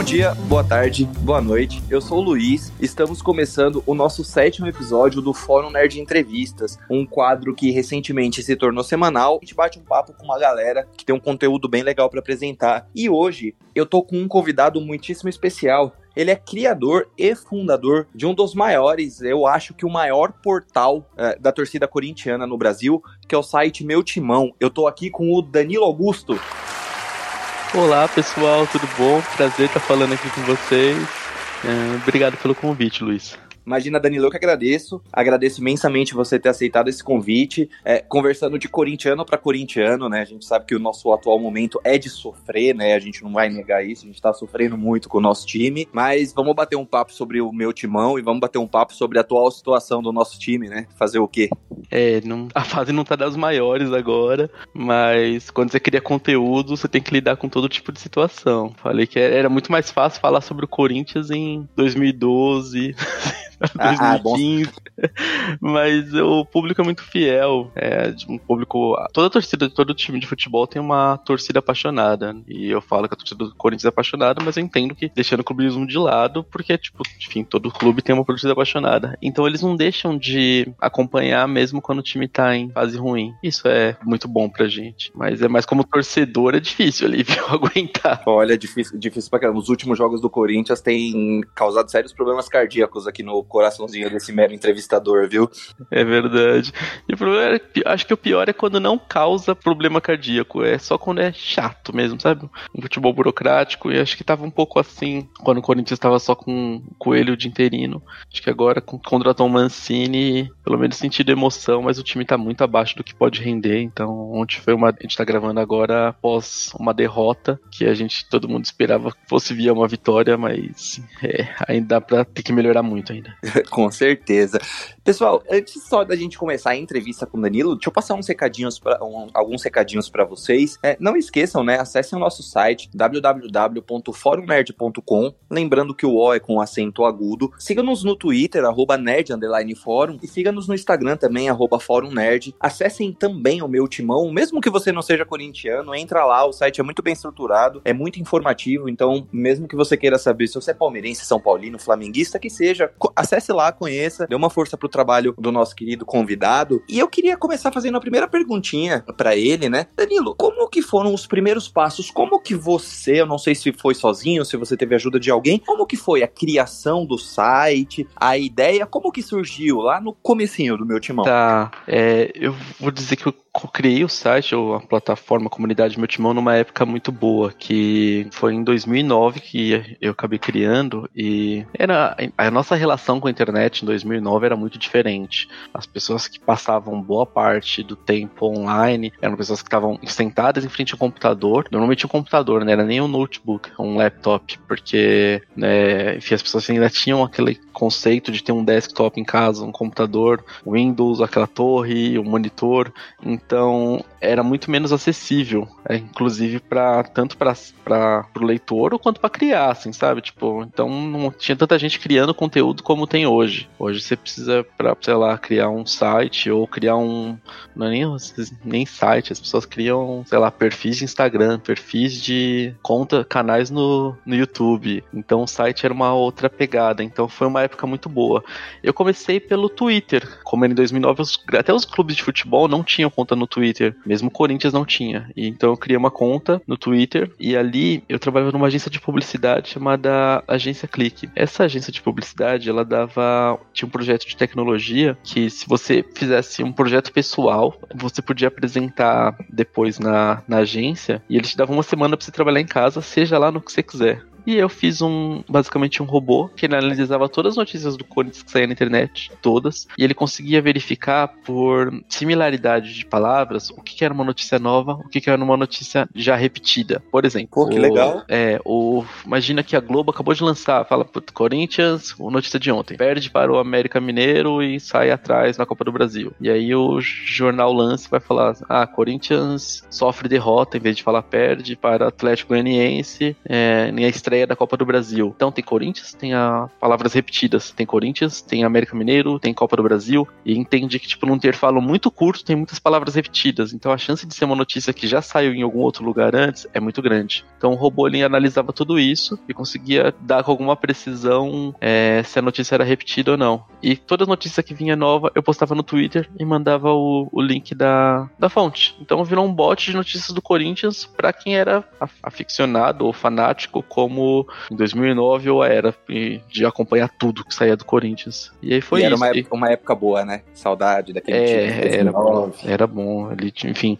Bom dia, boa tarde, boa noite. Eu sou o Luiz. Estamos começando o nosso sétimo episódio do Fórum Nerd Entrevistas, um quadro que recentemente se tornou semanal. A gente bate um papo com uma galera que tem um conteúdo bem legal para apresentar. E hoje eu tô com um convidado muitíssimo especial. Ele é criador e fundador de um dos maiores, eu acho que o maior portal é, da torcida corintiana no Brasil, que é o site Meu Timão. Eu tô aqui com o Danilo Augusto. Olá pessoal, tudo bom? Prazer estar falando aqui com vocês. É, obrigado pelo convite, Luiz. Imagina, Danilo, eu que agradeço. Agradeço imensamente você ter aceitado esse convite. É, conversando de corintiano para corintiano, né? A gente sabe que o nosso atual momento é de sofrer, né? A gente não vai negar isso. A gente tá sofrendo muito com o nosso time. Mas vamos bater um papo sobre o meu timão e vamos bater um papo sobre a atual situação do nosso time, né? Fazer o quê? É, não, a fase não tá das maiores agora, mas quando você cria conteúdo, você tem que lidar com todo tipo de situação. Falei que era muito mais fácil falar sobre o Corinthians em 2012. 2015. Ah, Mas o público é muito fiel. É um público. Toda torcida, todo time de futebol tem uma torcida apaixonada. E eu falo que a torcida do Corinthians é apaixonada, mas eu entendo que deixando o clubismo de lado, porque, tipo, enfim, todo clube tem uma torcida apaixonada. Então eles não deixam de acompanhar mesmo quando o time tá em fase ruim. Isso é muito bom pra gente. Mas é mais como torcedor, é difícil ali, viu? Aguentar. Olha, é difícil, difícil pra caramba. Os últimos jogos do Corinthians têm causado sérios problemas cardíacos aqui no coraçãozinho desse mero entrevistador, viu? É verdade. E o problema é, acho que o pior é quando não causa problema cardíaco, é só quando é chato mesmo, sabe? Um futebol burocrático, e acho que tava um pouco assim quando o Corinthians estava só com o Coelho de interino. Acho que agora contratou o Mancini, pelo menos sentido emoção, mas o time tá muito abaixo do que pode render, então ontem foi uma. A gente tá gravando agora após uma derrota, que a gente, todo mundo esperava que fosse via uma vitória, mas é, ainda dá pra ter que melhorar muito ainda. Com certeza. Pessoal, antes só da gente começar a entrevista com o Danilo, deixa eu passar uns recadinhos pra, um, alguns recadinhos para vocês. É, não esqueçam, né? Acessem o nosso site www.forumnerd.com. Lembrando que o O é com acento agudo. Siga-nos no Twitter, arroba e siga-nos no Instagram também, arroba. Acessem também o meu timão, mesmo que você não seja corintiano, entra lá, o site é muito bem estruturado, é muito informativo, então, mesmo que você queira saber se você é palmeirense, São Paulino, flamenguista, que seja, lá, conheça, dê uma força pro trabalho do nosso querido convidado. E eu queria começar fazendo a primeira perguntinha para ele, né? Danilo, como que foram os primeiros passos? Como que você, eu não sei se foi sozinho, se você teve ajuda de alguém, como que foi a criação do site, a ideia, como que surgiu lá no comecinho do meu timão? Tá, é, eu vou dizer que eu criei o site, ou a plataforma, a comunidade Meu Timão, numa época muito boa, que foi em 2009 que eu acabei criando, e era a nossa relação com a internet em 2009 era muito diferente. As pessoas que passavam boa parte do tempo online eram pessoas que estavam sentadas em frente ao computador, normalmente um computador, não né, era nem um notebook, um laptop, porque, né, enfim, as pessoas ainda tinham aquele conceito de ter um desktop em casa, um computador, Windows, aquela torre, um monitor, então era muito menos acessível, é, inclusive para tanto para o leitor quanto para criar, assim, sabe? Tipo, então não tinha tanta gente criando conteúdo como tem hoje. Hoje você precisa para, sei lá, criar um site ou criar um não é nem nem site, as pessoas criam, sei lá, perfis de Instagram, perfis de conta, canais no, no YouTube. Então o site era uma outra pegada. Então foi uma época muito boa. Eu comecei pelo Twitter, como em 2009 os, até os clubes de futebol não tinham conta no Twitter. Mesmo o Corinthians não tinha. E, então eu criei uma conta no Twitter e ali eu trabalhava numa agência de publicidade chamada Agência Clique. Essa agência de publicidade, ela dava. tinha um projeto de tecnologia que, se você fizesse um projeto pessoal, você podia apresentar depois na, na agência e eles te davam uma semana para você trabalhar em casa, seja lá no que você quiser. E eu fiz um, basicamente um robô que analisava todas as notícias do Corinthians que saíam na internet, todas, e ele conseguia verificar por similaridade de palavras o que, que era uma notícia nova, o que, que era uma notícia já repetida. Por exemplo, Pô, que o, legal. É, o, imagina que a Globo acabou de lançar, fala, Corinthians, notícia de ontem, perde para o América Mineiro e sai atrás na Copa do Brasil. E aí o jornal Lance vai falar, ah, Corinthians sofre derrota, em vez de falar perde para Atlético Goianiense, é, nem a estreia da Copa do Brasil. Então tem Corinthians, tem a palavras repetidas. Tem Corinthians, tem América Mineiro, tem Copa do Brasil. E entende que, tipo, num intervalo muito curto tem muitas palavras repetidas. Então a chance de ser uma notícia que já saiu em algum outro lugar antes é muito grande. Então o robô ele analisava tudo isso e conseguia dar com alguma precisão é, se a notícia era repetida ou não. E toda notícia que vinha nova eu postava no Twitter e mandava o, o link da, da fonte. Então virou um bot de notícias do Corinthians para quem era aficionado ou fanático, como em 2009 eu era, de acompanhar tudo que saía do Corinthians. E aí foi e isso. Era uma época, uma época boa, né? Saudade daquele é, time. Era bom, era bom. Ele, enfim,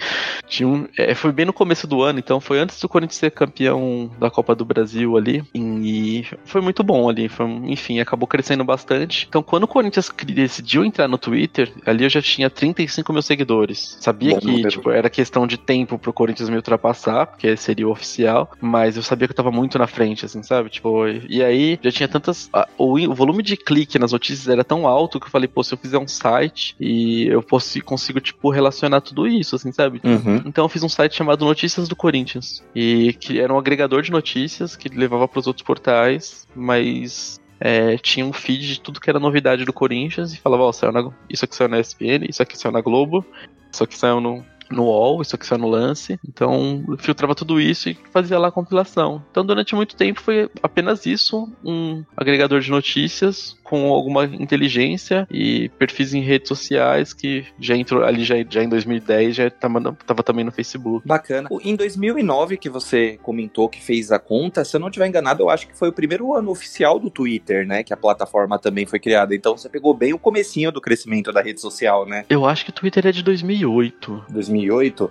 tinha um, é, foi bem no começo do ano, então foi antes do Corinthians ser campeão da Copa do Brasil ali. E foi muito bom ali. Foi, enfim, acabou crescendo bastante. Então, quando o Corinthians decidiu entrar no Twitter, ali eu já tinha 35 mil seguidores. Sabia bom, que tipo, era questão de tempo pro Corinthians me ultrapassar, porque seria o oficial, mas eu sabia que eu tava muito na frente, assim, sabe? Tipo, e aí já tinha tantas. A, o, o, volume de clique nas notícias era tão alto que eu falei, pô, se eu fizer um site e eu posso, consigo, tipo, relacionar tudo isso, assim, sabe? Uhum. Então eu fiz um site chamado Notícias do Corinthians. E que era um agregador de notícias que levava para os outros portais, mas é, tinha um feed de tudo que era novidade do Corinthians e falava, ó, oh, na, isso aqui saiu na ESPN, isso aqui saiu na Globo, isso aqui saiu no, no UOL, isso aqui saiu no lance. Então, filtrava tudo isso e fazia lá a compilação. Então, durante muito tempo foi apenas isso, um agregador de notícias com alguma inteligência e perfis em redes sociais que já entrou ali já, já em 2010, já tava, tava também no Facebook. Bacana. Em 2009 que você comentou que fez a conta, se eu não estiver enganado, eu acho que foi o primeiro ano oficial do Twitter, né, que a plataforma também foi criada. Então você pegou bem o comecinho do crescimento da rede social, né? Eu acho que o Twitter é de 2008. 2008?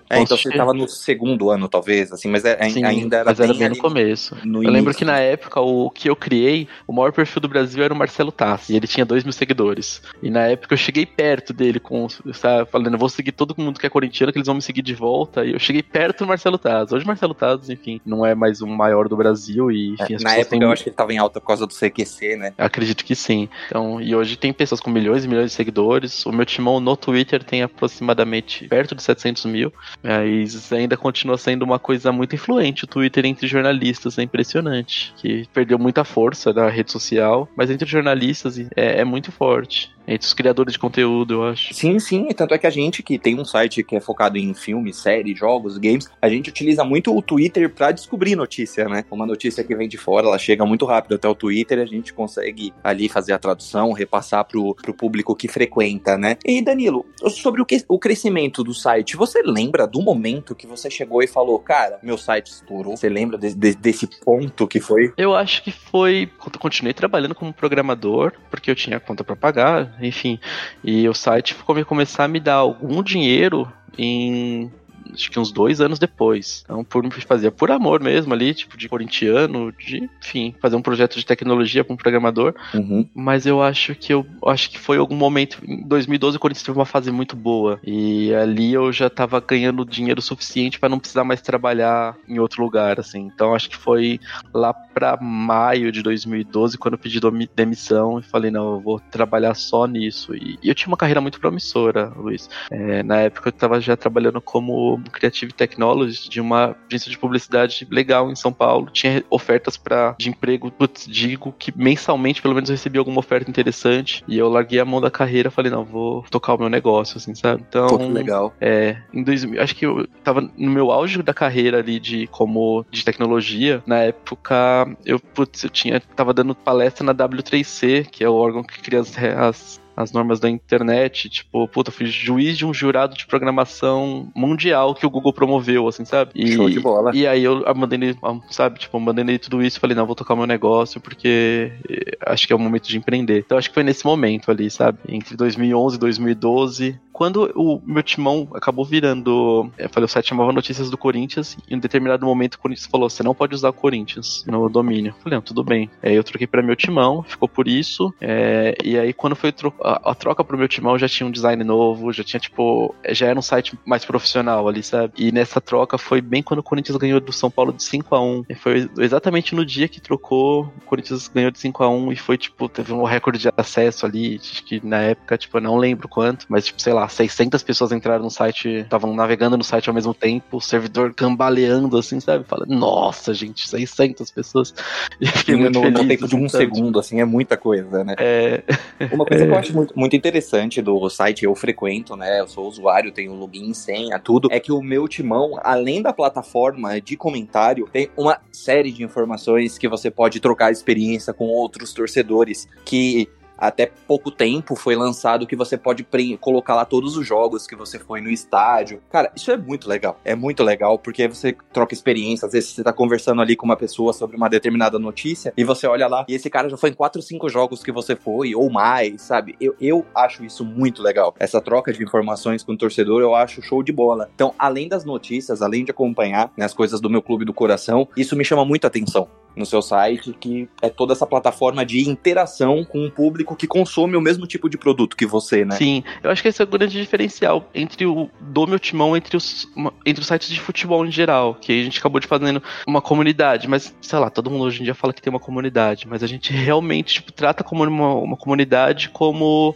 É, então você estava no segundo ano, talvez, assim, mas é, Sim, ainda era mas bem, era bem no começo. No eu lembro que na época o que eu criei, o maior perfil do Brasil era o Marcelo Taz e ele tinha dois mil seguidores. E na época eu cheguei perto dele, com, sabe, falando, eu vou seguir todo mundo que é corintiano, que eles vão me seguir de volta. E eu cheguei perto do Marcelo Taz. Hoje o Marcelo Taz, enfim, não é mais o maior do Brasil. E, enfim, é, na época têm... eu acho que ele tava em alta por causa do CQC, né? Eu acredito que sim. Então, e hoje tem pessoas com milhões e milhões de seguidores. O meu timão no Twitter tem aproximadamente perto de 700 mil. Mas ainda continua sendo uma coisa muito influente o Twitter entre jornalistas. É impressionante. Que perdeu muita força da rede social, mas entre jornalistas é, é muito forte entre os criadores de conteúdo, eu acho. Sim, sim, tanto é que a gente que tem um site que é focado em filmes, séries, jogos, games, a gente utiliza muito o Twitter para descobrir notícia, né? Uma notícia que vem de fora, ela chega muito rápido até o Twitter a gente consegue ali fazer a tradução, repassar pro, pro público que frequenta, né? E Danilo, sobre o, que, o crescimento do site, você lembra do momento que você chegou e falou, cara, meu site estourou? Você lembra de, de, desse ponto que foi? Eu acho que foi quando eu continuei trabalhando como programador, porque eu tinha conta para pagar, enfim. E o site começar a me dar algum dinheiro em acho que uns dois anos depois. Então, por, fazia por amor mesmo ali, tipo, de corintiano, de, enfim, fazer um projeto de tecnologia com um programador. Uhum. Mas eu acho que eu acho que foi algum momento. Em 2012 o Corinthians teve uma fase muito boa. E ali eu já tava ganhando dinheiro suficiente para não precisar mais trabalhar em outro lugar, assim. Então acho que foi lá para maio de 2012 quando eu pedi demissão e falei, não, eu vou trabalhar só nisso. E, e eu tinha uma carreira muito promissora, Luiz. É, na época eu tava já trabalhando como Creative Technology de uma agência de publicidade legal em São Paulo. Tinha ofertas para de emprego, putz, digo que mensalmente pelo menos eu recebi alguma oferta interessante e eu larguei a mão da carreira, falei, não, vou tocar o meu negócio, assim, sabe? Então, Pô, legal. É, em 2000, acho que eu tava no meu auge da carreira ali de como de tecnologia, na época eu, putz, eu tinha tava dando palestra na W3C, que é o órgão que cria as, as as normas da internet, tipo, puta, fui juiz de um jurado de programação mundial que o Google promoveu, assim, sabe? E, Show de bola. E aí eu abandonei, sabe, tipo, abandonei tudo isso e falei, não, vou tocar meu negócio porque eh, acho que é o momento de empreender. Então acho que foi nesse momento ali, sabe? Entre 2011 e 2012, quando o meu timão acabou virando. Eu falei, o site chamava Notícias do Corinthians, e em um determinado momento o Corinthians falou: você não pode usar o Corinthians no domínio. Eu falei, não, tudo bem. Aí eu troquei para meu timão, ficou por isso. É, e aí, quando foi tro a, a, troca pro meu timão, já tinha um design novo, já tinha, tipo, já era um site mais profissional ali, sabe? E nessa troca foi bem quando o Corinthians ganhou do São Paulo de 5 a 1 e Foi exatamente no dia que trocou, o Corinthians ganhou de 5 a 1 e foi, tipo, teve um recorde de acesso ali, acho que na época, tipo, eu não lembro quanto, mas, tipo, sei lá, 600 pessoas entraram no site, estavam navegando no site ao mesmo tempo, o servidor cambaleando, assim, sabe? Fala, nossa, gente, 600 pessoas. E fiquei muito no, feliz, no tempo de um assim, sabe? segundo, assim, é muita coisa, né? É... Uma coisa é... que eu acho muito, muito interessante do site, eu frequento, né? Eu sou usuário, tenho login, senha, tudo, é que o meu timão, além da plataforma de comentário, tem uma série de informações que você pode trocar experiência com outros torcedores que até pouco tempo foi lançado que você pode colocar lá todos os jogos que você foi no estádio. Cara, isso é muito legal. É muito legal porque você troca experiência. Às vezes você tá conversando ali com uma pessoa sobre uma determinada notícia e você olha lá e esse cara já foi em 4, 5 jogos que você foi ou mais, sabe? Eu, eu acho isso muito legal. Essa troca de informações com o torcedor eu acho show de bola. Então, além das notícias, além de acompanhar né, as coisas do meu clube do coração, isso me chama muito atenção no seu site, que é toda essa plataforma de interação com o público que consome o mesmo tipo de produto que você, né? Sim, eu acho que esse é o grande diferencial entre o do meu timão entre os, entre os sites de futebol em geral, que a gente acabou de fazendo uma comunidade, mas sei lá, todo mundo hoje em dia fala que tem uma comunidade, mas a gente realmente tipo, trata como uma, uma comunidade como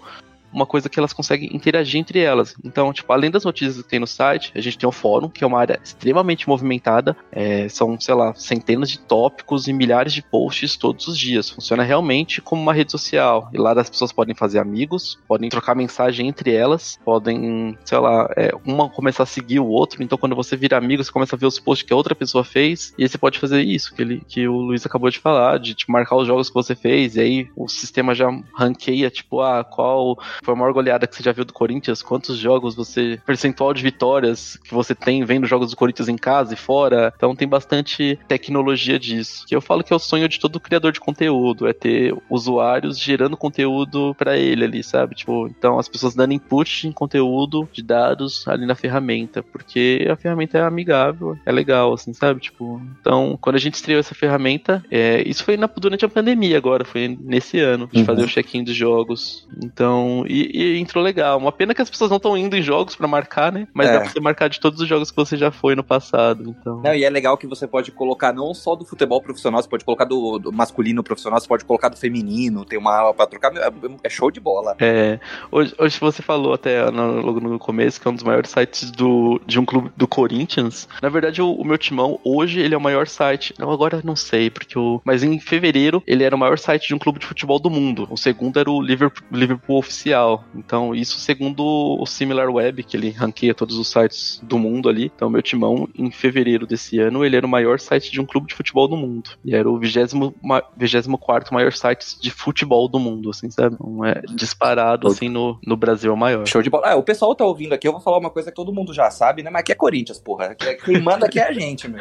uma coisa que elas conseguem interagir entre elas. Então, tipo, além das notícias que tem no site, a gente tem o fórum, que é uma área extremamente movimentada. É, são, sei lá, centenas de tópicos e milhares de posts todos os dias. Funciona realmente como uma rede social. E lá as pessoas podem fazer amigos, podem trocar mensagem entre elas, podem, sei lá, é, uma começar a seguir o outro. Então, quando você vira amigo, você começa a ver os posts que a outra pessoa fez. E aí você pode fazer isso, que, ele, que o Luiz acabou de falar, de tipo, marcar os jogos que você fez. E aí o sistema já ranqueia, tipo, ah, qual foi a maior goleada que você já viu do Corinthians? Quantos jogos você. percentual de vitórias que você tem vendo jogos do Corinthians em casa e fora? Então tem bastante tecnologia disso. Que eu falo que é o sonho de todo criador de conteúdo, é ter usuários gerando conteúdo para ele ali, sabe? Tipo, então as pessoas dando input em conteúdo de dados ali na ferramenta, porque a ferramenta é amigável, é legal, assim, sabe? Tipo, então, quando a gente estreou essa ferramenta, é, isso foi na, durante a pandemia agora, foi nesse ano, de uhum. fazer o check-in dos jogos. Então, e, e, entrou legal. Uma pena que as pessoas não estão indo em jogos para marcar, né? Mas é. dá pra você marcar de todos os jogos que você já foi no passado. Então. Não, e é legal que você pode colocar não só do futebol profissional, você pode colocar do, do masculino profissional, você pode colocar do feminino, tem uma aula pra trocar. É, é show de bola. É. Hoje, hoje você falou até no, logo no começo que é um dos maiores sites do, de um clube do Corinthians. Na verdade, o, o meu timão, hoje, ele é o maior site. Não, agora não sei, porque o. Mas em fevereiro, ele era o maior site de um clube de futebol do mundo. O segundo era o Liverpool, Liverpool Oficial então, isso segundo o SimilarWeb, que ele ranqueia todos os sites do mundo ali. Então, meu timão, em fevereiro desse ano, ele era o maior site de um clube de futebol do mundo. E era o 24 maior site de futebol do mundo, assim, sabe? Então, é disparado, assim, no, no Brasil é o maior. Show de bola. Ah, o pessoal tá ouvindo aqui, eu vou falar uma coisa que todo mundo já sabe, né? Mas aqui é Corinthians, porra. Quem manda aqui é a gente, meu.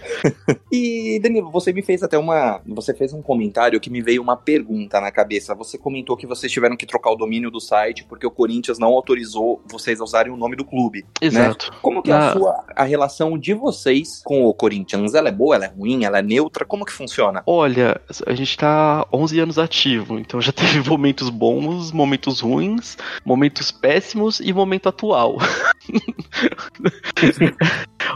e, Danilo, você me fez até uma. Você fez um comentário que me veio uma pergunta na cabeça. Você comentou que vocês tiveram que trocar o domínio domínio do site porque o Corinthians não autorizou vocês a usarem o nome do clube. Né? Exato. Né? Como que é a, sua, a relação de vocês com o Corinthians? Ela é boa, ela é ruim, ela é neutra? Como que funciona? Olha, a gente tá 11 anos ativo, então já teve momentos bons, momentos ruins, momentos péssimos e momento atual.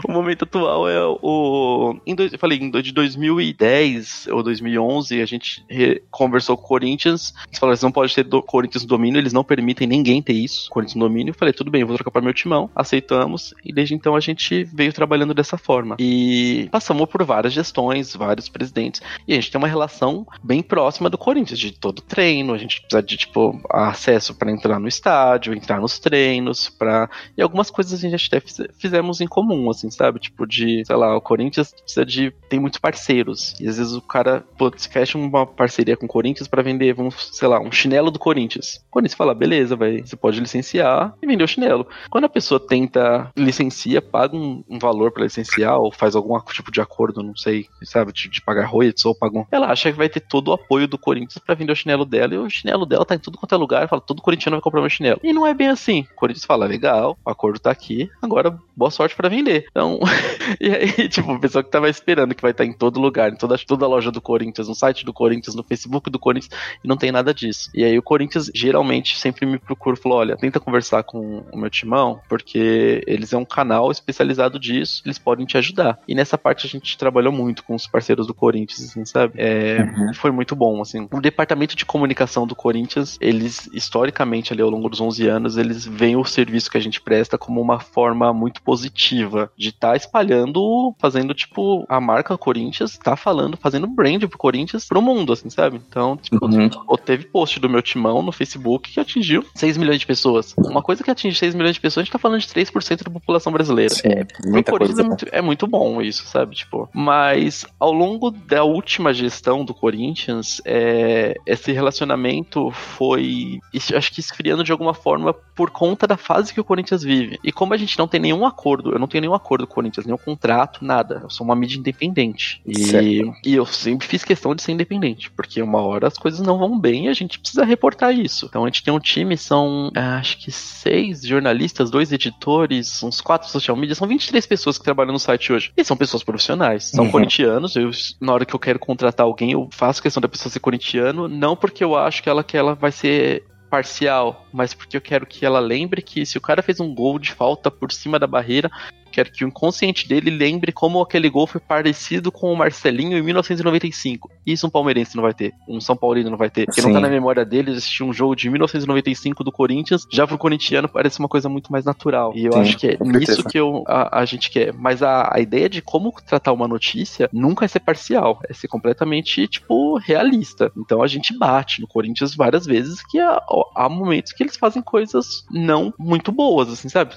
o momento atual é o. Em dois, eu falei, de 2010 ou 2011, a gente conversou com o Corinthians. Eles falaram: não pode ter do, Corinthians no domínio, eles não permitem ninguém ter isso. Corinthians no domínio. Eu falei: tudo bem, vou trocar para meu timão. Aceitamos. E desde então a gente veio trabalhando dessa forma. E passamos por várias gestões, vários presidentes. E a gente tem uma relação bem próxima do Corinthians, de todo treino. A gente precisa de, tipo, acesso para entrar no estádio, entrar nos treinos, para E algumas coisas a gente até fizemos em comum, assim, sabe? Tipo, de, sei lá, o Corinthians precisa de. tem muitos parceiros. E às vezes o cara, pô, fecha uma parceria com o Corinthians para vender, vamos, sei lá, um chinelo do Corinthians. O Corinthians fala, beleza, vai, você pode licenciar e vender o chinelo. Quando a pessoa tenta licencia, paga um, um valor para licenciar, ou faz algum tipo de acordo, não sei, sabe, de, de pagar royalties ou paga um. Ela acha que vai ter todo o apoio do Corinthians para vender o chinelo dela, e o chinelo dela tá em tudo quanto é lugar, fala, todo corintiano vai comprar meu chinelo. E não é bem assim. O Corinthians fala, legal, o acordo tá aqui, agora boa sorte para vender. Então, e aí, tipo, o pessoal que tava esperando que vai estar em todo lugar, em toda, toda a loja do Corinthians, no site do Corinthians, no Facebook do Corinthians, e não tem nada disso. E aí o Corinthians geralmente sempre me procura e falou: olha, tenta conversar com o meu timão, porque eles é um canal especializado disso, eles podem te ajudar. E nessa parte a gente trabalhou muito com os parceiros do Corinthians, assim, sabe? É, uhum. Foi muito bom, assim. O departamento de comunicação do Corinthians, eles, historicamente, ali ao longo dos 11 anos, eles veem o serviço que a gente presta como uma forma muito positiva de estar tá espalhando, fazendo, tipo, a marca Corinthians, tá falando, fazendo brand pro Corinthians pro mundo, assim, sabe? Então, tipo, uhum. teve post do meu timão no Facebook que atingiu 6 milhões de pessoas. Uma coisa que atinge 6 milhões de pessoas, a gente tá falando de 3% da população brasileira. Sim, é, muita coisa. É muito, é muito bom isso, sabe? Tipo, mas ao longo da última gestão do Corinthians, é, esse relacionamento foi, acho que esfriando de alguma forma por conta da fase que o Corinthians vive. E como a gente não tem nenhum acordo, eu não tenho nenhum acordo com o Corinthians, nenhum contrato, nada. Eu sou uma mídia independente. E, e eu sempre fiz questão de ser independente, porque uma hora as coisas não vão bem e a gente precisa reportar isso. Então a gente tem um time, são ah, acho que seis jornalistas, dois editores, uns quatro social media, são 23 pessoas que trabalham no site hoje. E são pessoas profissionais, são uhum. corintianos. Eu, na hora que eu quero contratar alguém, eu faço questão da pessoa ser corintiano, não porque eu acho que ela, que ela vai ser parcial, mas porque eu quero que ela lembre que se o cara fez um gol de falta por cima da barreira, quero que o inconsciente dele lembre como aquele gol foi parecido com o Marcelinho em 1995. Isso um palmeirense não vai ter, um São Paulino não vai ter. Porque Sim. não tá na memória dele assistir um jogo de 1995 do Corinthians, já pro corintiano parece uma coisa muito mais natural. E eu Sim, acho que é nisso que eu, a, a, gente quer. Mas a, a ideia de como tratar uma notícia nunca é ser parcial, é ser completamente, tipo, realista. Então a gente bate no Corinthians várias vezes que há, há momentos que eles fazem coisas não muito boas, assim, sabe?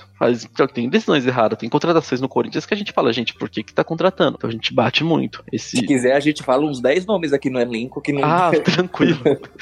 Então, tem decisões erradas, tem contra contratações no Corinthians que a gente fala, gente, por que que tá contratando? Então a gente bate muito. Esse... Se quiser, a gente fala uns 10 nomes aqui no elenco que não... Ah, tranquilo.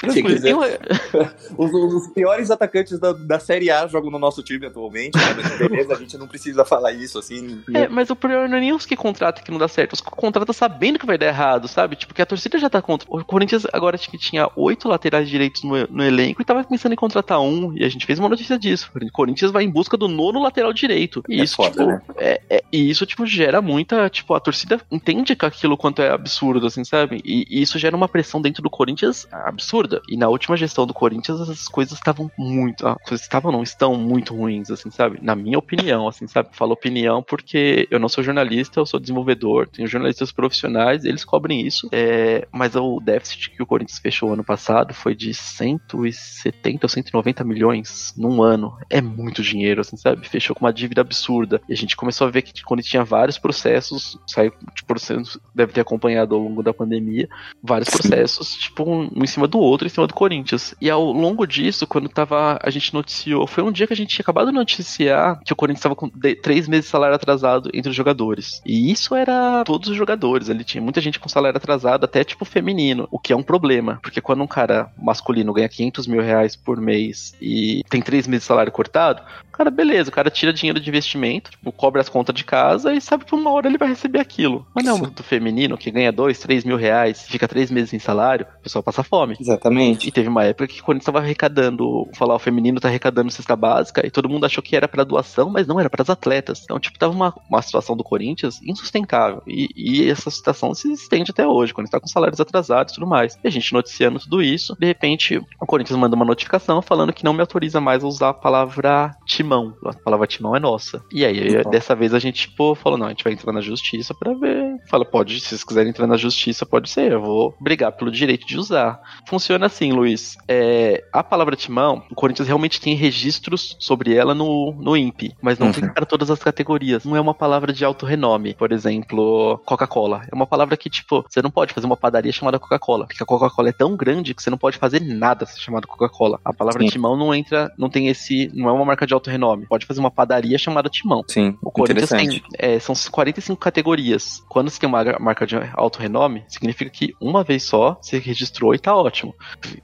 Se quiser. os, os, piores atacantes da, da Série A jogam no nosso time atualmente, né? mas beleza, a gente não precisa falar isso, assim. É, mas o pior não é nem os que contratam que não dá certo, os que contratam sabendo que vai dar errado, sabe? Tipo, que a torcida já tá contra. O Corinthians agora acho que tinha oito laterais direitos no, no elenco e tava pensando em contratar um, e a gente fez uma notícia disso. O Corinthians vai em busca do nono lateral direito. E é isso, foda, tipo, né? É, é, e isso, tipo, gera muita. Tipo, a torcida entende que aquilo quanto é absurdo, assim, sabe? E, e isso gera uma pressão dentro do Corinthians absurda. E na última gestão do Corinthians, as coisas estavam muito. As coisas estavam, não, estão muito ruins, assim, sabe? Na minha opinião, assim, sabe? Falo opinião porque eu não sou jornalista, eu sou desenvolvedor, tenho jornalistas profissionais, eles cobrem isso. É, mas o déficit que o Corinthians fechou ano passado foi de 170 ou 190 milhões num ano. É muito dinheiro, assim, sabe? Fechou com uma dívida absurda. E a gente começou a ver que quando tinha vários processos, saiu, tipo, você deve ter acompanhado ao longo da pandemia, vários Sim. processos, tipo, um, em cima do outro, em cima do Corinthians. E ao longo disso, quando tava, a gente noticiou, foi um dia que a gente tinha acabado de noticiar que o Corinthians estava com de, três meses de salário atrasado entre os jogadores. E isso era todos os jogadores, ali tinha muita gente com salário atrasado, até tipo feminino, o que é um problema, porque quando um cara masculino ganha 500 mil reais por mês e tem três meses de salário cortado, cara, beleza, o cara tira dinheiro de investimento, tipo, cobra as contas de casa e sabe que uma hora ele vai receber aquilo. Mas não, do feminino, que ganha dois, três mil reais, fica três meses sem salário, o pessoal passa fome. Exatamente. E teve uma época que quando estava arrecadando, falar o feminino tá arrecadando cesta básica, e todo mundo achou que era para doação, mas não, era para as atletas. Então, tipo, tava uma, uma situação do Corinthians insustentável. E, e essa situação se estende até hoje, quando está com salários atrasados e tudo mais. E a gente noticiando tudo isso, de repente, o Corinthians manda uma notificação falando que não me autoriza mais a usar a palavra timão. A palavra timão é nossa. E aí. Dessa vez a gente, tipo, falou, não, a gente vai entrar na justiça para ver. Fala, pode, se vocês quiserem entrar na justiça, pode ser, eu vou brigar pelo direito de usar. Funciona assim, Luiz. É, a palavra timão, o Corinthians realmente tem registros sobre ela no, no INPE, mas não uhum. tem para todas as categorias. Não é uma palavra de alto renome. Por exemplo, Coca-Cola. É uma palavra que, tipo, você não pode fazer uma padaria chamada Coca-Cola, porque a Coca-Cola é tão grande que você não pode fazer nada chamado Coca-Cola. A palavra Sim. timão não entra, não tem esse, não é uma marca de alto renome. Pode fazer uma padaria chamada timão. Sim. O Corinthians tem, é, são 45 categorias. Quando você tem uma marca de alto renome, significa que uma vez só você registrou e tá ótimo.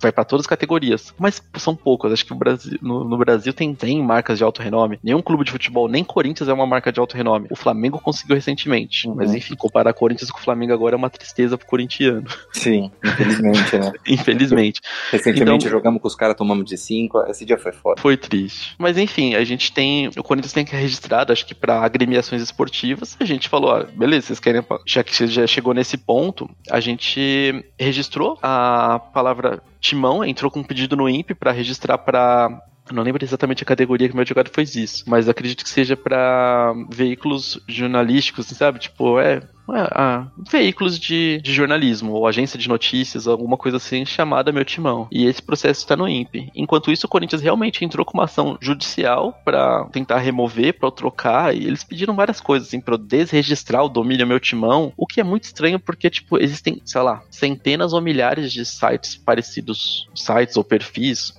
Vai para todas as categorias. Mas são poucas. Acho que Brasil, no, no, Brasil tem, tem marcas de alto renome. Nenhum clube de futebol, nem Corinthians é uma marca de alto renome. O Flamengo conseguiu recentemente. Uhum. Mas enfim, comparar Corinthians com o Flamengo agora é uma tristeza pro corintiano. Sim, infelizmente, né? infelizmente. Recentemente então, jogamos com os caras, tomamos de 5. Esse dia foi foda. Foi triste. Mas enfim, a gente tem. O Corinthians tem que registrado, acho que para agremiações esportivas. A gente falou, ah, beleza, vocês querem. Já que você já chegou nesse ponto, a gente registrou a palavra timão, entrou com um pedido no INPE para registrar para não lembro exatamente a categoria que meu advogado fez isso, mas acredito que seja para veículos jornalísticos, sabe? Tipo, é ah, veículos de, de jornalismo, ou agência de notícias, alguma coisa assim, chamada Meu Timão. E esse processo está no INPE. Enquanto isso, o Corinthians realmente entrou com uma ação judicial para tentar remover, para trocar, e eles pediram várias coisas, assim, para desregistrar o domínio Meu Timão, o que é muito estranho porque, tipo, existem, sei lá, centenas ou milhares de sites parecidos, sites ou perfis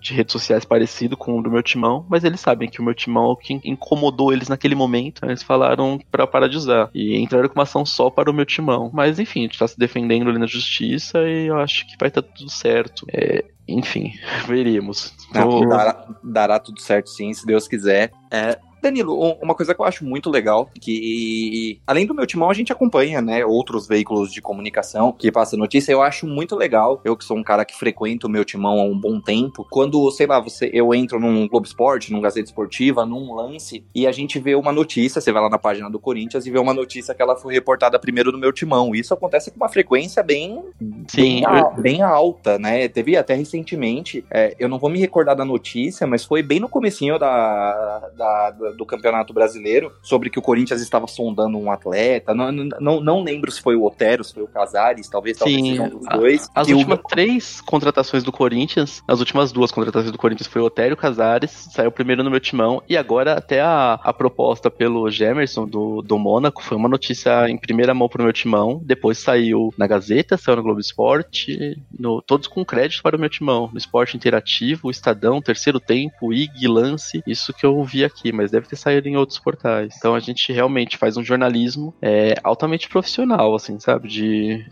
de redes sociais parecidos com o do Meu Timão, mas eles sabem que o Meu Timão é o que incomodou eles naquele momento, eles falaram para parar de usar. E entraram com uma ação só para o meu timão. Mas enfim, a gente tá se defendendo ali na justiça e eu acho que vai estar tá tudo certo. É, enfim, veremos. Não, dará, dará, tudo certo sim, se Deus quiser. É, Danilo, uma coisa que eu acho muito legal, que além do meu timão, a gente acompanha, né, outros veículos de comunicação que passam notícia, eu acho muito legal, eu que sou um cara que frequenta o meu timão há um bom tempo, quando, sei lá, você, eu entro num Globo Esporte, num Gazeta Esportiva, num lance, e a gente vê uma notícia, você vai lá na página do Corinthians e vê uma notícia que ela foi reportada primeiro no meu timão, isso acontece com uma frequência bem, Sim, bem, bem alta, né, teve até recentemente, é, eu não vou me recordar da notícia, mas foi bem no comecinho da, da, da do Campeonato Brasileiro sobre que o Corinthians estava sondando um atleta. Não, não, não lembro se foi o Otero, se foi o Casares, talvez, talvez Sim, sejam dos dois. As últimas o... três contratações do Corinthians, as últimas duas contratações do Corinthians foi o Otero e o Casares, saiu primeiro no meu timão, e agora até a, a proposta pelo Gemerson do, do Mônaco foi uma notícia em primeira mão pro meu timão, depois saiu na Gazeta, saiu no Globo Esporte, no, todos com crédito para o meu timão, no Esporte Interativo, o Estadão, Terceiro Tempo, IG, Lance, isso que eu vi aqui, mas deve ter saído em outros portais. Então a gente realmente faz um jornalismo é, altamente profissional, assim, sabe? De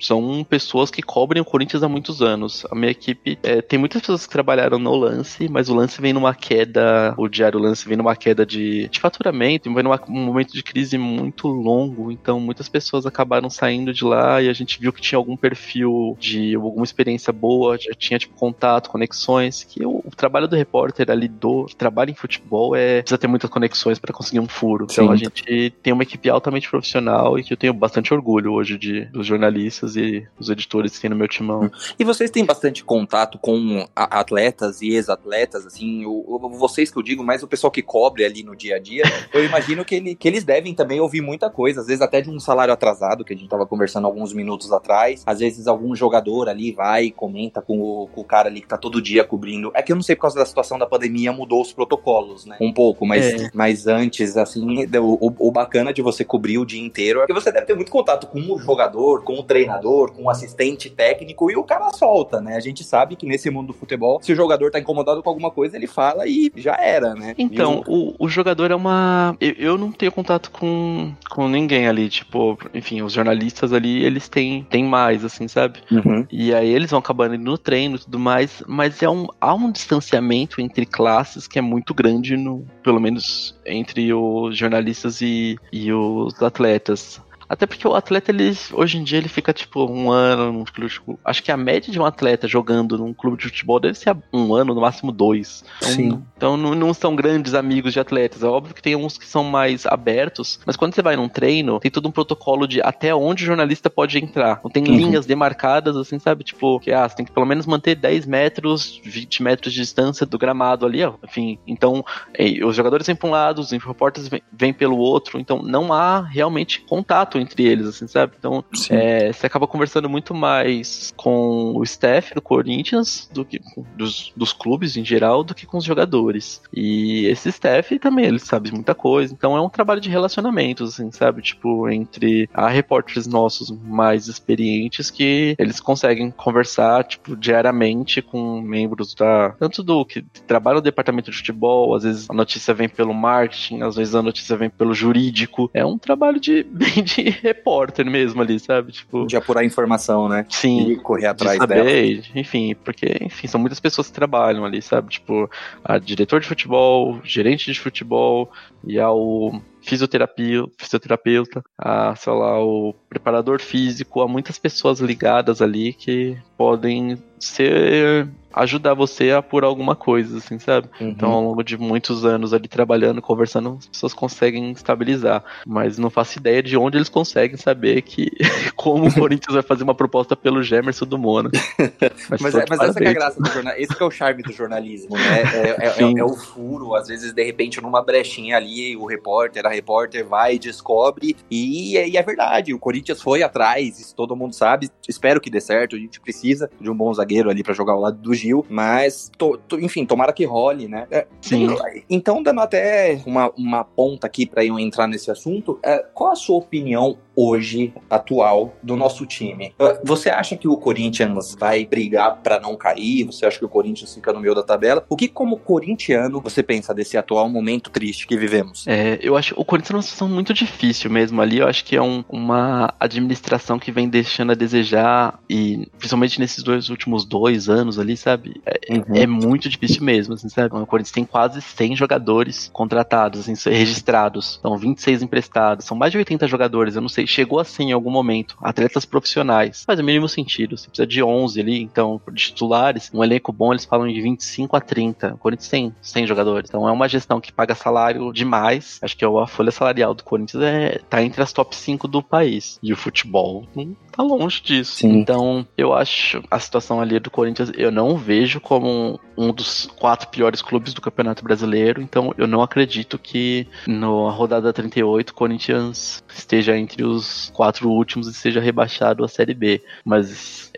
são pessoas que cobrem o Corinthians há muitos anos. A minha equipe é, tem muitas pessoas que trabalharam no lance, mas o lance vem numa queda, o diário lance vem numa queda de, de faturamento, vem num momento de crise muito longo. Então muitas pessoas acabaram saindo de lá e a gente viu que tinha algum perfil de alguma experiência boa, já tinha tipo contato, conexões. Que o trabalho do repórter ali do que trabalha em futebol é precisa ter muita muitas conexões para conseguir um furo. Sim. Então a gente tem uma equipe altamente profissional e que eu tenho bastante orgulho hoje de dos jornalistas e dos editores que tem no meu timão. E vocês têm bastante contato com atletas e ex-atletas, assim, o, vocês que eu digo, mas o pessoal que cobre ali no dia a dia, eu imagino que, ele, que eles devem também ouvir muita coisa, às vezes até de um salário atrasado, que a gente tava conversando alguns minutos atrás, às vezes algum jogador ali vai e comenta com o, com o cara ali que tá todo dia cobrindo. É que eu não sei por causa da situação da pandemia mudou os protocolos, né? Um pouco, mas é. Mas antes, assim, o, o, bacana de você cobrir o dia inteiro é que você deve ter muito contato com o jogador, com o treinador, com o assistente técnico e o cara solta, né? A gente sabe que nesse mundo do futebol, se o jogador tá incomodado com alguma coisa, ele fala e já era, né? Então, o, o jogador é uma. Eu, eu, não tenho contato com, com ninguém ali, tipo, enfim, os jornalistas ali, eles têm, têm mais, assim, sabe? Uhum. E aí eles vão acabando indo no treino e tudo mais, mas é um, há um distanciamento entre classes que é muito grande, no, pelo menos entre os jornalistas e, e os atletas. Até porque o atleta, ele, hoje em dia, ele fica tipo um ano num clube de futebol. Acho que a média de um atleta jogando num clube de futebol deve ser um ano, no máximo dois. Então, Sim. Então não, não são grandes amigos de atletas. É óbvio que tem uns que são mais abertos, mas quando você vai num treino, tem todo um protocolo de até onde o jornalista pode entrar. Não tem uhum. linhas demarcadas, assim, sabe? Tipo, que ah, você tem que pelo menos manter 10 metros, 20 metros de distância do gramado ali, ó. Enfim, então os jogadores vêm para um lado, os repórteres vêm pelo outro, então não há realmente contato entre eles, assim, sabe? Então, é, você acaba conversando muito mais com o staff do Corinthians do que dos, dos clubes em geral do que com os jogadores. E esse staff também, ele sabe muita coisa. Então é um trabalho de relacionamentos, assim, sabe? Tipo, entre a repórteres nossos mais experientes que eles conseguem conversar, tipo, diariamente com membros da. Tanto do que trabalham no departamento de futebol, às vezes a notícia vem pelo marketing, às vezes a notícia vem pelo jurídico. É um trabalho de bem repórter mesmo ali, sabe? Tipo, de apurar informação, né? Sim. E correr atrás de saber, dela. Enfim, porque, enfim, são muitas pessoas que trabalham ali, sabe? Tipo, a diretor de futebol, gerente de futebol e ao fisioterapia, fisioterapeuta, a, sei lá, o preparador físico, há muitas pessoas ligadas ali que podem ser ajudar você a apurar alguma coisa, assim, sabe? Uhum. Então, ao longo de muitos anos ali trabalhando, conversando, as pessoas conseguem estabilizar. Mas não faço ideia de onde eles conseguem saber que como o Corinthians vai fazer uma proposta pelo Gemerson do Mono. Mas, mas, é, mas essa é a graça do jornalismo. Esse é o charme do jornalismo, né? É, é, é, é, o furo, às vezes, de repente, numa brechinha ali, o repórter, a repórter vai e descobre. E, e é verdade, o Corinthians foi atrás, isso todo mundo sabe. Espero que dê certo. A gente precisa de um bom zagueiro ali para jogar ao lado do Gil, mas, to, to, enfim, tomara que role, né? É, Sim. Então, dando até uma, uma ponta aqui para eu entrar nesse assunto, é, qual a sua opinião hoje, atual, do nosso time. Ah, você acha que o Corinthians vai brigar para não cair? Você acha que o Corinthians fica no meio da tabela? O que, como corintiano, você pensa desse atual momento triste que vivemos? É, eu acho o Corinthians é uma situação muito difícil mesmo ali. Eu acho que é um, uma administração que vem deixando a desejar e principalmente nesses dois últimos dois anos ali, sabe? É, uhum. é muito difícil mesmo, assim, sabe? O Corinthians tem quase 100 jogadores contratados, assim, registrados. São 26 emprestados, são mais de 80 jogadores. Eu não sei chegou assim em algum momento, atletas profissionais. Faz o mínimo sentido. Você precisa de 11 ali, então, de titulares, um elenco bom, eles falam de 25 a 30. O Corinthians tem 100 jogadores. Então é uma gestão que paga salário demais. Acho que a folha salarial do Corinthians é, tá entre as top 5 do país. E o futebol hum, tá longe disso. Sim. Então, eu acho a situação ali do Corinthians, eu não vejo como um, dos quatro piores clubes do Campeonato Brasileiro. Então, eu não acredito que na rodada 38 o Corinthians esteja entre os os quatro últimos e seja rebaixado à Série B. Mas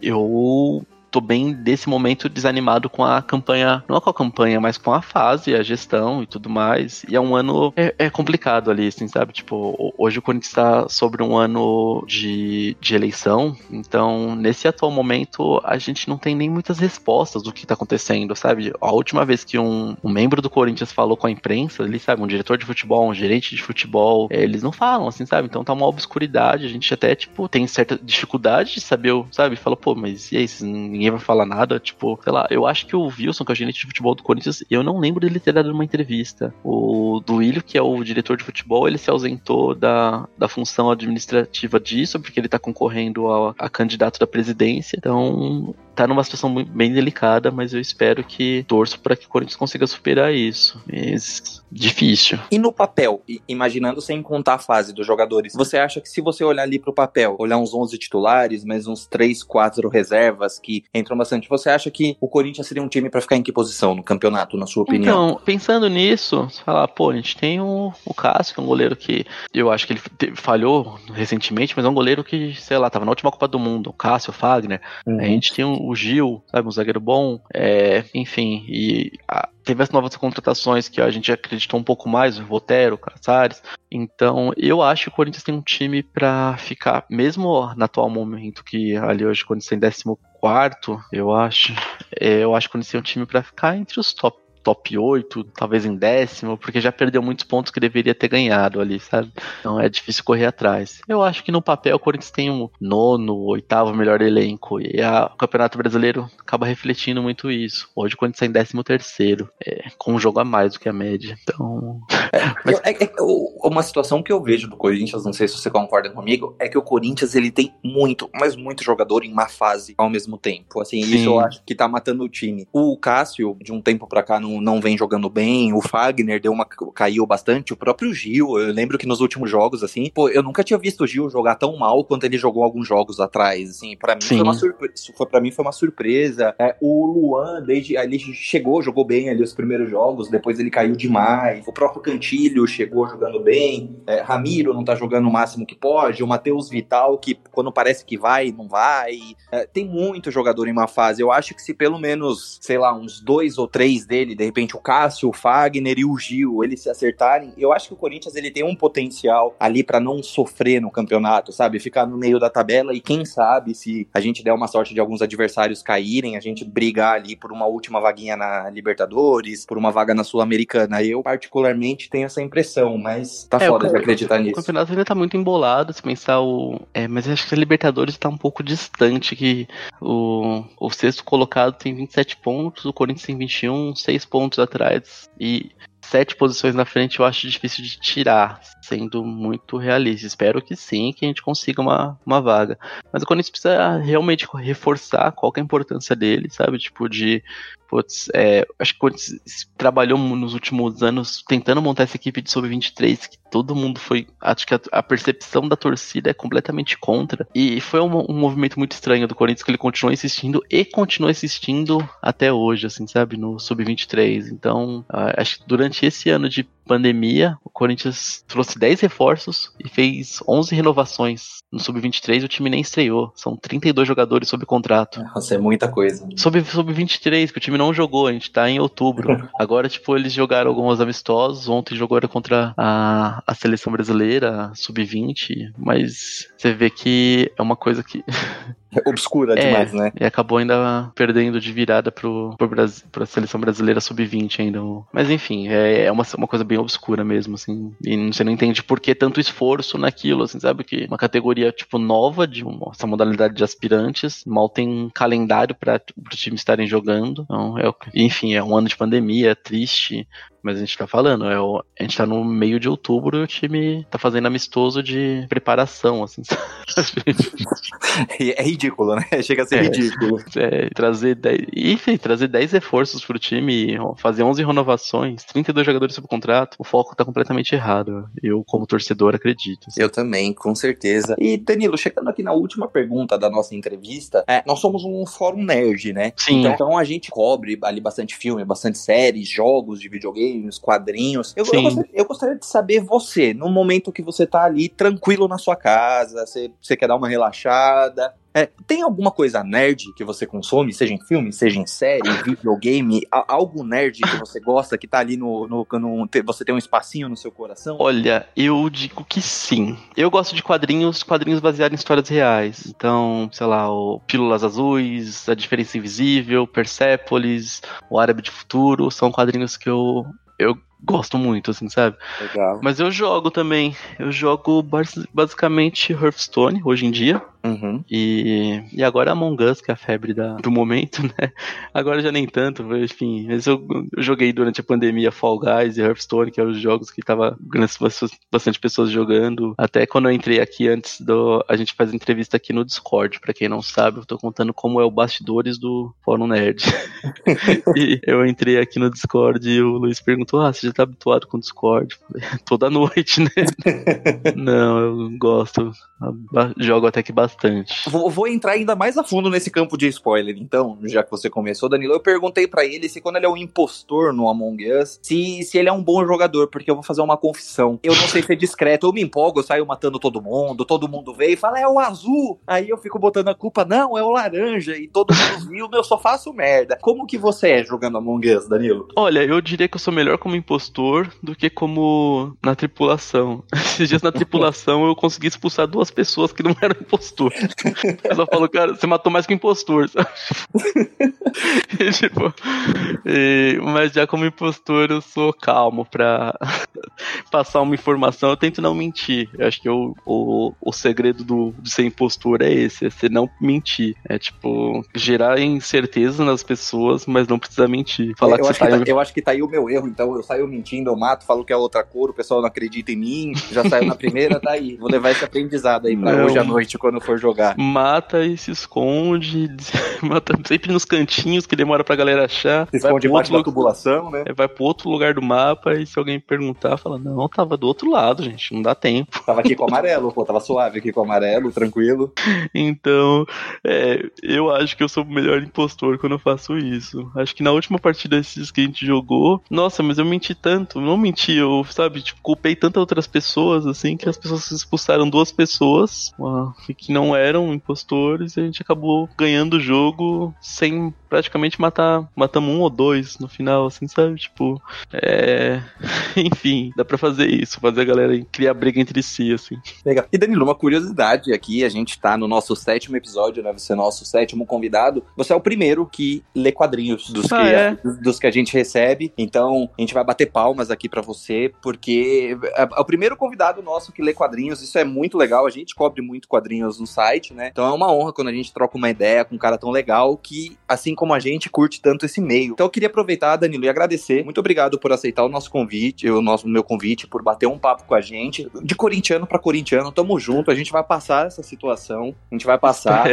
eu tô bem desse momento desanimado com a campanha, não com a campanha, mas com a fase, a gestão e tudo mais. E é um ano é, é complicado ali, assim, sabe? Tipo, hoje o Corinthians está sobre um ano de, de eleição, então nesse atual momento a gente não tem nem muitas respostas do que está acontecendo, sabe? A última vez que um, um, membro do Corinthians falou com a imprensa, ali, sabe? Um diretor de futebol, um gerente de futebol, é, eles não falam, assim, sabe? Então tá uma obscuridade, a gente até, tipo, tem certa dificuldade de saber, sabe? Fala, pô, mas e aí, ninguém vai falar nada. Tipo, sei lá, eu acho que o Wilson, que é o gerente de futebol do Corinthians, eu não lembro dele ter dado uma entrevista. O Duílio, que é o diretor de futebol, ele se ausentou da, da função administrativa disso, porque ele tá concorrendo a, a candidato da presidência. Então, tá numa situação bem delicada, mas eu espero que torço para que o Corinthians consiga superar isso. Mas difícil. E no papel, imaginando sem contar a fase dos jogadores, você acha que se você olhar ali pro papel, olhar uns 11 titulares, mais uns 3, 4 reservas que entram bastante, você acha que o Corinthians seria um time para ficar em que posição no campeonato, na sua opinião? Então, pensando nisso, você fala, pô, a gente tem o, o Cássio, que é um goleiro que eu acho que ele falhou recentemente, mas é um goleiro que, sei lá, tava na última Copa do Mundo, o Cássio, o Fagner. Uhum. A gente tem o Gil, sabe, um zagueiro bom, é, enfim, e a, teve as novas contratações que a gente acreditou um pouco mais, o Rotero, o Casares. Então, eu acho que o Corinthians tem um time para ficar, mesmo no atual momento que ali hoje o Corinthians tem 14, eu acho, é, eu acho que o Corinthians tem um time para ficar entre os top top 8, talvez em décimo, porque já perdeu muitos pontos que deveria ter ganhado ali, sabe? Então é difícil correr atrás. Eu acho que no papel o Corinthians tem um nono, oitavo melhor elenco, e a, o Campeonato Brasileiro acaba refletindo muito isso. Hoje o Corinthians está em décimo terceiro, é, com um jogo a mais do que a média. Então. É, mas... é, é, uma situação que eu vejo do Corinthians, não sei se você concorda comigo, é que o Corinthians ele tem muito, mas muito jogador em má fase ao mesmo tempo. Assim, Sim. isso eu acho que tá matando o time. O Cássio, de um tempo pra cá, não não, vem jogando bem, o Fagner deu uma caiu bastante, o próprio Gil, eu lembro que nos últimos jogos, assim, pô, eu nunca tinha visto o Gil jogar tão mal quanto ele jogou alguns jogos atrás, assim, para mim Sim. foi uma surpresa, foi para mim foi uma surpresa. É, o Luan, desde ali chegou, jogou bem ali os primeiros jogos, depois ele caiu demais. O próprio Cantilho chegou jogando bem. É, Ramiro não tá jogando o máximo que pode. O Matheus Vital, que quando parece que vai, não vai. É, tem muito jogador em uma fase. Eu acho que se pelo menos, sei lá, uns dois ou três dele, de repente o Cássio, o Fagner e o Gil, eles se acertarem, eu acho que o Corinthians ele tem um potencial ali para não sofrer no campeonato, sabe? Ficar no meio da tabela e quem sabe se a gente der uma sorte de alguns adversários caírem, a gente brigar ali por uma última vaguinha na Libertadores, por uma vaga na Sul-Americana. Eu particularmente tenho essa impressão, mas tá é, foda de acreditar nisso. O campeonato ainda tá muito embolado, se pensar o. É, mas eu acho que a Libertadores tá um pouco distante, que o, o sexto colocado tem 27 pontos, o Corinthians tem 21, 6 pontos atrás. E sete posições na frente eu acho difícil de tirar, sendo muito realista. Espero que sim, que a gente consiga uma, uma vaga. Mas o Corinthians precisa realmente reforçar qual é a importância dele, sabe? Tipo, de Putz, é, acho que quando trabalhou nos últimos anos tentando montar essa equipe de sub-23, que todo mundo foi. Acho que a, a, percepção da torcida é completamente contra. E foi um, um, movimento muito estranho do Corinthians que ele continuou insistindo e continua insistindo até hoje, assim, sabe? No sub-23. Então, acho que durante esse ano de pandemia, o Corinthians trouxe 10 reforços e fez 11 renovações. No Sub-23 o time nem estreou. São 32 jogadores sob contrato. Nossa, é muita coisa. Sub-23, que o time não jogou, a gente tá em outubro. Agora, tipo, eles jogaram alguns amistosos. Ontem jogaram contra a, a seleção brasileira, Sub-20. Mas você vê que é uma coisa que. obscura é, demais, né? E acabou ainda perdendo de virada pro, pro Brasil, pra seleção brasileira sub-20 ainda. Mas enfim, é, é uma, uma coisa bem obscura mesmo, assim. E você não entende por que tanto esforço naquilo, assim, sabe? Que uma categoria, tipo, nova de uma, essa modalidade de aspirantes, mal tem um calendário para os times estarem jogando. Então, é, enfim, é um ano de pandemia, é triste. Mas a gente tá falando, é o, a gente tá no meio de outubro e o time tá fazendo amistoso de preparação, assim. é ridículo, né? Chega a ser é, ridículo. É, trazer 10, enfim, trazer 10 reforços pro time, fazer 11 renovações, 32 jogadores sob contrato, o foco tá completamente errado. Eu, como torcedor, acredito. Assim. Eu também, com certeza. E, Danilo, chegando aqui na última pergunta da nossa entrevista, é, nós somos um fórum nerd, né? Sim. Então, então a gente cobre ali bastante filme, bastante séries, jogos de videogame, desenhos, quadrinhos. Eu, eu, gostaria, eu, gostaria, de saber você, no momento que você tá ali tranquilo na sua casa, você, você quer dar uma relaxada. É, tem alguma coisa nerd que você consome, seja em filme, seja em série, videogame, algo nerd que você gosta, que tá ali no, no, no, Você tem um espacinho no seu coração? Olha, eu digo que sim. Eu gosto de quadrinhos, quadrinhos baseados em histórias reais. Então, sei lá, o Pílulas Azuis, A Diferença Invisível, Persepolis, O Árabe de Futuro, são quadrinhos que eu eu gosto muito, assim, sabe? Legal. Mas eu jogo também. Eu jogo basicamente Hearthstone hoje em dia. Uhum. E, e agora Among Us, que é a febre da, do momento, né? Agora já nem tanto, enfim. Mas eu, eu joguei durante a pandemia Fall Guys e Hearthstone, que eram os jogos que tava bastante pessoas jogando. Até quando eu entrei aqui antes do. A gente faz entrevista aqui no Discord, pra quem não sabe, eu tô contando como é o bastidores do Fórum Nerd. e eu entrei aqui no Discord e o Luiz perguntou: Ah, você já tá habituado com o Discord? Toda noite, né? não, eu gosto. Jogo até que bastante. Vou, vou, entrar ainda mais a fundo nesse campo de spoiler, então, já que você começou, Danilo. Eu perguntei para ele se quando ele é um impostor no Among Us, se, se ele é um bom jogador, porque eu vou fazer uma confissão. Eu não sei ser discreto, eu me empolgo, eu saio matando todo mundo, todo mundo vê e fala, é o azul. Aí eu fico botando a culpa, não, é o laranja, e todo mundo viu, eu só faço merda. Como que você é jogando Among Us, Danilo? Olha, eu diria que eu sou melhor como impostor do que como na tripulação. Esses dias na tripulação eu consegui expulsar duas pessoas que não eram impostor. Ela falou, cara, você matou mais que impostor, sabe? e, tipo, e, mas já como impostor eu sou calmo pra passar uma informação. Eu tento não mentir. Eu acho que eu, o, o segredo do, de ser impostor é esse, é você não mentir. É tipo, gerar incerteza nas pessoas, mas não precisa mentir. Falar é, eu, que acho tá que tá, eu acho que tá aí o meu erro, então eu saio mentindo, eu mato, falo que é outra cor, o pessoal não acredita em mim, já saiu na primeira, tá aí. Vou levar esse aprendizado aí pra não. hoje à noite quando for jogar. Mata e se esconde, mata sempre nos cantinhos que demora pra galera achar. Se esconde debaixo da tubulação, né? É, vai pro outro lugar do mapa e se alguém perguntar, fala, não, tava do outro lado, gente, não dá tempo. Tava aqui com amarelo, pô, tava suave aqui com amarelo, tranquilo. Então, é, eu acho que eu sou o melhor impostor quando eu faço isso. Acho que na última partida desses que a gente jogou, nossa, mas eu menti tanto, não menti, eu, sabe, tipo, culpei tantas outras pessoas, assim, que as pessoas expulsaram duas pessoas, uma, que não eram impostores, e a gente acabou ganhando o jogo sem praticamente matar, matamos um ou dois no final, assim, sabe? Tipo, é. Enfim, dá pra fazer isso, fazer a galera criar briga entre si, assim. Legal. E Danilo, uma curiosidade aqui, a gente tá no nosso sétimo episódio, né? Você é nosso sétimo convidado. Você é o primeiro que lê quadrinhos dos, ah, que, é? dos que a gente recebe. Então, a gente vai bater palmas aqui para você, porque é, é o primeiro convidado nosso que lê quadrinhos. Isso é muito legal. A gente cobre muito quadrinhos no site, né? Então é uma honra quando a gente troca uma ideia com um cara tão legal que, assim como a gente, curte tanto esse meio. Então eu queria aproveitar, Danilo, e agradecer. Muito obrigado por aceitar o nosso convite, o nosso meu convite, por bater um papo com a gente. De corintiano para corintiano, tamo junto. A gente vai passar essa situação. A gente vai passar.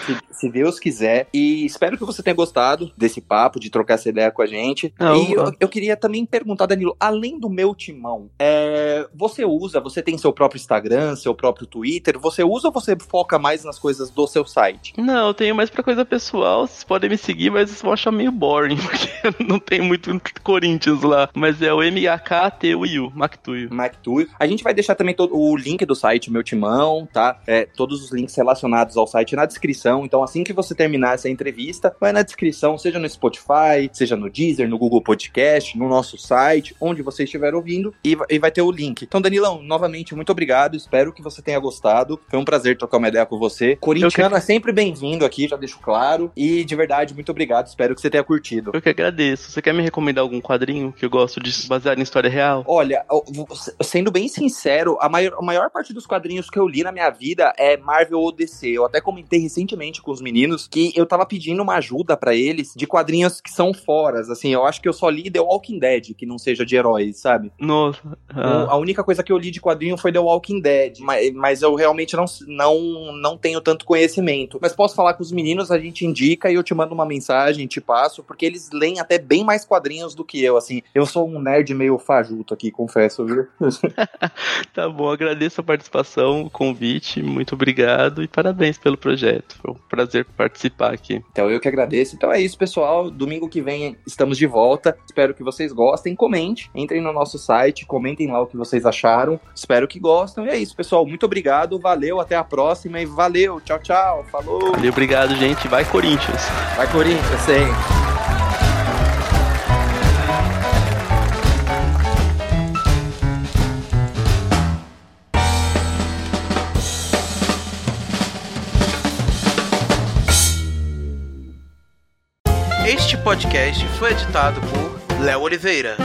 Se, se, Deus quiser. E espero que você tenha gostado desse papo, de trocar essa ideia com a gente. Não, e eu, eu, queria também perguntar, Danilo, além do meu timão, é, você usa, você tem seu próprio Instagram, seu próprio Twitter, você usa ou você foca mais nas coisas do seu site? Não, eu tenho mais pra coisa pessoal, podem me seguir, mas vocês vão achar meio boring, porque não tem muito Corinthians lá. Mas é o M-A-K-T-U-I-U, Mactuio. Mactuio. A gente vai deixar também todo o link do site Meu Timão, tá? É, todos os links relacionados ao site na descrição. Então, assim que você terminar essa entrevista, vai na descrição, seja no Spotify, seja no Deezer, no Google Podcast, no nosso site, onde você estiver ouvindo, e, e vai ter o link. Então, Danilão, novamente, muito obrigado. Espero que você tenha gostado. Foi um prazer trocar uma ideia com você. Corintiano que... é sempre bem-vindo aqui, já deixo claro. E de verdade, muito obrigado. Espero que você tenha curtido. Eu que agradeço. Você quer me recomendar algum quadrinho que eu gosto de basear em história real? Olha, sendo bem sincero, a maior, a maior parte dos quadrinhos que eu li na minha vida é Marvel ou DC. Eu até comentei recentemente com os meninos que eu tava pedindo uma ajuda para eles de quadrinhos que são foras. Assim, eu acho que eu só li The Walking Dead, que não seja de heróis, sabe? Nossa. Ah. A única coisa que eu li de quadrinho foi The Walking Dead, mas, mas eu realmente não, não, não tenho tanto conhecimento. Mas posso falar com os meninos, a gente indica e eu te mando uma mensagem, te passo, porque eles leem até bem mais quadrinhos do que eu, assim. Eu sou um nerd meio fajuto aqui, confesso, viu? tá bom, agradeço a participação, o convite, muito obrigado e parabéns pelo projeto. Foi um prazer participar aqui. Então eu que agradeço. Então é isso, pessoal. Domingo que vem estamos de volta. Espero que vocês gostem. Comente, entrem no nosso site, comentem lá o que vocês acharam. Espero que gostem. E é isso, pessoal. Muito obrigado, valeu, até a próxima e valeu. Tchau, tchau. Falou. Valeu, obrigado, gente. Vai Corinthians. Vai Corinthians, sempre. Este podcast foi editado por Léo Oliveira.